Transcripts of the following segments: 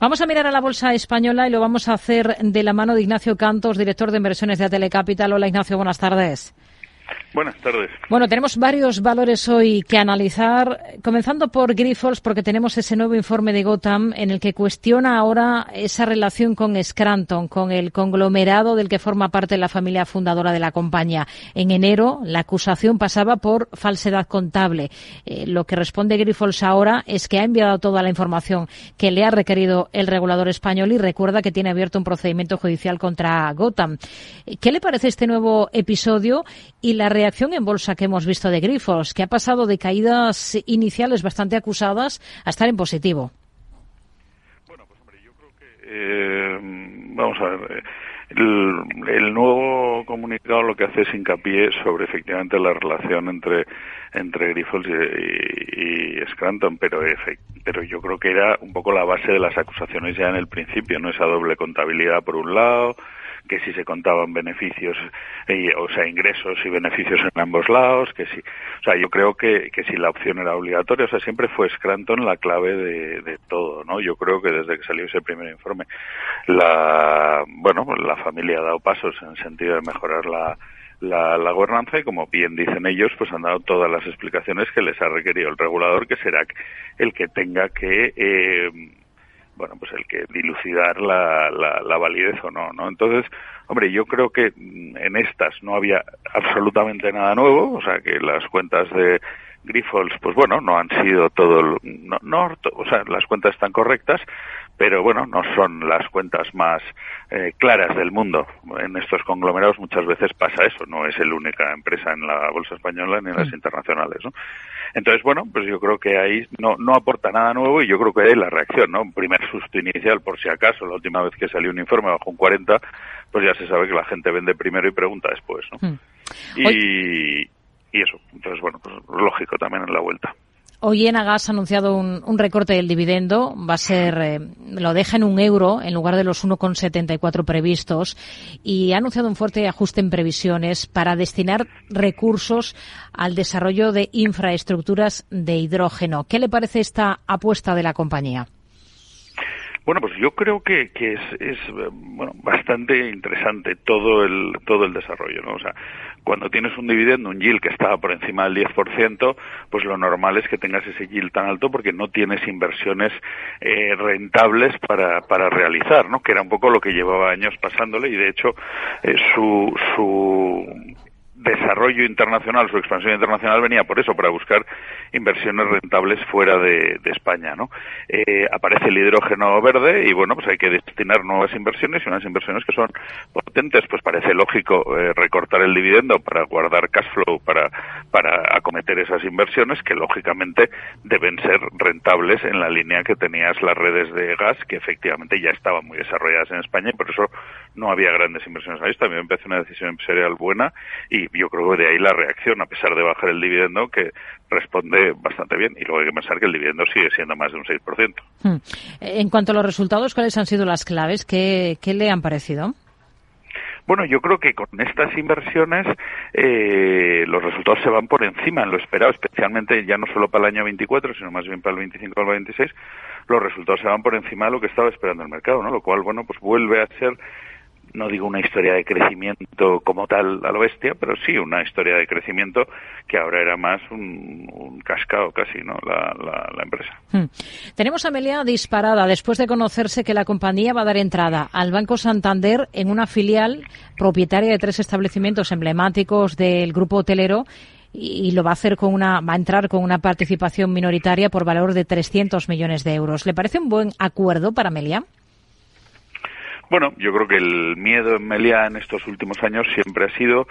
Vamos a mirar a la bolsa española y lo vamos a hacer de la mano de Ignacio Cantos, director de inversiones de Telecapital. Hola Ignacio, buenas tardes. Buenas tardes. Bueno, tenemos varios valores hoy que analizar, comenzando por Grifols, porque tenemos ese nuevo informe de Gotham en el que cuestiona ahora esa relación con Scranton, con el conglomerado del que forma parte la familia fundadora de la compañía. En enero, la acusación pasaba por falsedad contable. Eh, lo que responde Grifols ahora es que ha enviado toda la información que le ha requerido el regulador español y recuerda que tiene abierto un procedimiento judicial contra Gotham. ¿Qué le parece este nuevo episodio y la reacción en bolsa que hemos visto de Grifos, que ha pasado de caídas iniciales bastante acusadas a estar en positivo. Bueno, pues hombre, yo creo que, eh, vamos a ver, el, nuevo comunicado lo que hace es hincapié sobre efectivamente la relación entre entre Grifols y, Scranton, pero pero yo creo que era un poco la base de las acusaciones ya en el principio, no esa doble contabilidad por un lado, que si se contaban beneficios, eh, o sea, ingresos y beneficios en ambos lados, que si, o sea, yo creo que, que si la opción era obligatoria, o sea, siempre fue Scranton la clave de, de todo, ¿no? Yo creo que desde que salió ese primer informe, la, bueno, pues la familia ha dado pasos en el sentido de mejorar la, la, la, gobernanza y como bien dicen ellos, pues han dado todas las explicaciones que les ha requerido el regulador, que será el que tenga que eh, bueno, pues el que dilucidar la, la, validez o no, ¿no? Entonces, hombre, yo creo que en estas no había absolutamente nada nuevo, o sea, que las cuentas de Grifols, pues bueno, no han sido todo, no, no o sea, las cuentas están correctas, pero bueno, no son las cuentas más eh, claras del mundo. En estos conglomerados muchas veces pasa eso, no es la única empresa en la bolsa española ni en las internacionales, ¿no? Entonces, bueno, pues yo creo que ahí no, no aporta nada nuevo y yo creo que ahí la reacción, ¿no? Un primer susto inicial, por si acaso, la última vez que salió un informe bajo un 40, pues ya se sabe que la gente vende primero y pregunta después, ¿no? Hmm. Y, y eso, entonces, bueno, pues lógico también en la vuelta. Hoy Enagas ha anunciado un, recorte del dividendo, va a ser, eh, lo deja en un euro en lugar de los 1,74 previstos y ha anunciado un fuerte ajuste en previsiones para destinar recursos al desarrollo de infraestructuras de hidrógeno. ¿Qué le parece esta apuesta de la compañía? Bueno, pues yo creo que, que es, es, bueno, bastante interesante todo el, todo el desarrollo, ¿no? O sea, cuando tienes un dividendo, un yield que estaba por encima del 10%, pues lo normal es que tengas ese yield tan alto porque no tienes inversiones eh, rentables para, para realizar, ¿no? Que era un poco lo que llevaba años pasándole y de hecho eh, su, su desarrollo internacional, su expansión internacional venía por eso, para buscar inversiones rentables fuera de, España, ¿no? Eh, aparece el hidrógeno verde y bueno, pues hay que destinar nuevas inversiones y unas inversiones que son potentes, pues parece lógico eh, recortar el dividendo para guardar cash flow para, para acometer esas inversiones que lógicamente deben ser rentables en la línea que tenías las redes de gas que efectivamente ya estaban muy desarrolladas en España y por eso no había grandes inversiones ahí. También parece una decisión empresarial buena y yo creo que de ahí la reacción, a pesar de bajar el dividendo, que responde bastante bien. Y luego hay que pensar que el dividendo sigue siendo más de un 6%. Hmm. En cuanto a los resultados, ¿cuáles han sido las claves? ¿Qué, le han parecido? Bueno, yo creo que con estas inversiones eh, los resultados se van por encima en lo esperado, especialmente ya no solo para el año 24, sino más bien para el 25 o el 26, los resultados se van por encima de lo que estaba esperando el mercado, ¿no? Lo cual, bueno, pues vuelve a ser no digo una historia de crecimiento como tal a lo bestia, pero sí una historia de crecimiento que ahora era más un, cascado casi, ¿no? La, la, empresa. Hmm. Tenemos a Amelia disparada después de conocerse que la compañía va a dar entrada al Banco Santander en una filial propietaria de tres establecimientos emblemáticos del grupo hotelero y lo va a hacer con una va a entrar con una participación minoritaria por valor de 300 millones de euros. ¿Le parece un buen acuerdo para Amelia? Bueno, yo creo que el miedo en Meliá en estos últimos años siempre ha sido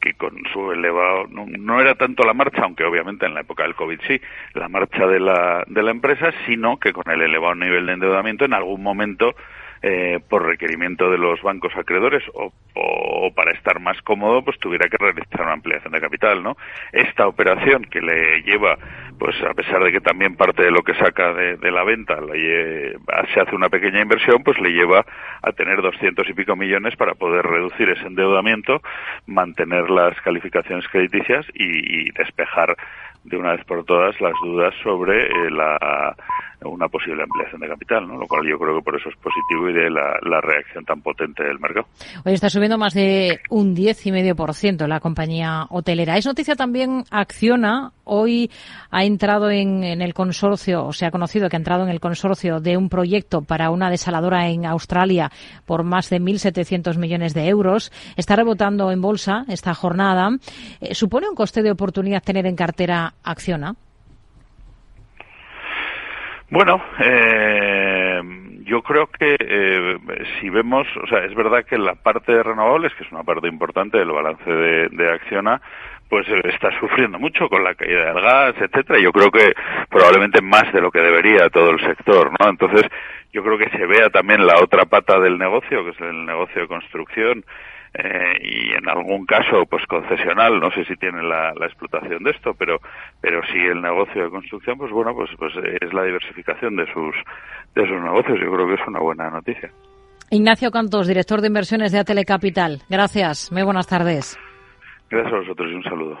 que con su elevado, no, era tanto la marcha, aunque obviamente en la época del COVID sí, la marcha de la, de la empresa, sino que con el elevado nivel de endeudamiento en algún momento eh, por requerimiento de los bancos acreedores o, para estar más cómodo, pues tuviera que realizar una ampliación de capital, ¿no? Esta operación que le lleva, pues a pesar de que también parte de lo que saca de, la venta le, se hace una pequeña inversión, pues le lleva a tener doscientos y pico millones para poder reducir ese endeudamiento, mantener las calificaciones crediticias y despejar de una vez por todas las dudas sobre eh, la una posible ampliación de capital, ¿no? Lo cual yo creo que por eso es positivo y de la, la reacción tan potente del mercado. Hoy está subiendo más de un 10,5% la compañía hotelera. Es noticia también Acciona. Hoy ha entrado en, en el consorcio, o se ha conocido que ha entrado en el consorcio de un proyecto para una desaladora en Australia por más de 1.700 millones de euros. Está rebotando en bolsa esta jornada. Eh, ¿Supone un coste de oportunidad tener en cartera Acciona? Bueno, eh, yo creo que eh, si vemos, o sea, es verdad que la parte de renovables, que es una parte importante del balance de, de Acciona, pues eh, está sufriendo mucho con la caída del gas, etcétera. Yo creo que probablemente más de lo que debería todo el sector, ¿no? Entonces, yo creo que se vea también la otra pata del negocio, que es el negocio de construcción, eh, y en algún caso pues concesional no sé si tienen la, explotación de esto pero pero si el negocio de construcción pues bueno pues pues es la diversificación de sus de sus negocios. Yo creo que es una buena noticia. Ignacio Cantos director de inversiones de Atele Capital. Gracias. Muy buenas tardes. Gracias a vosotros y un saludo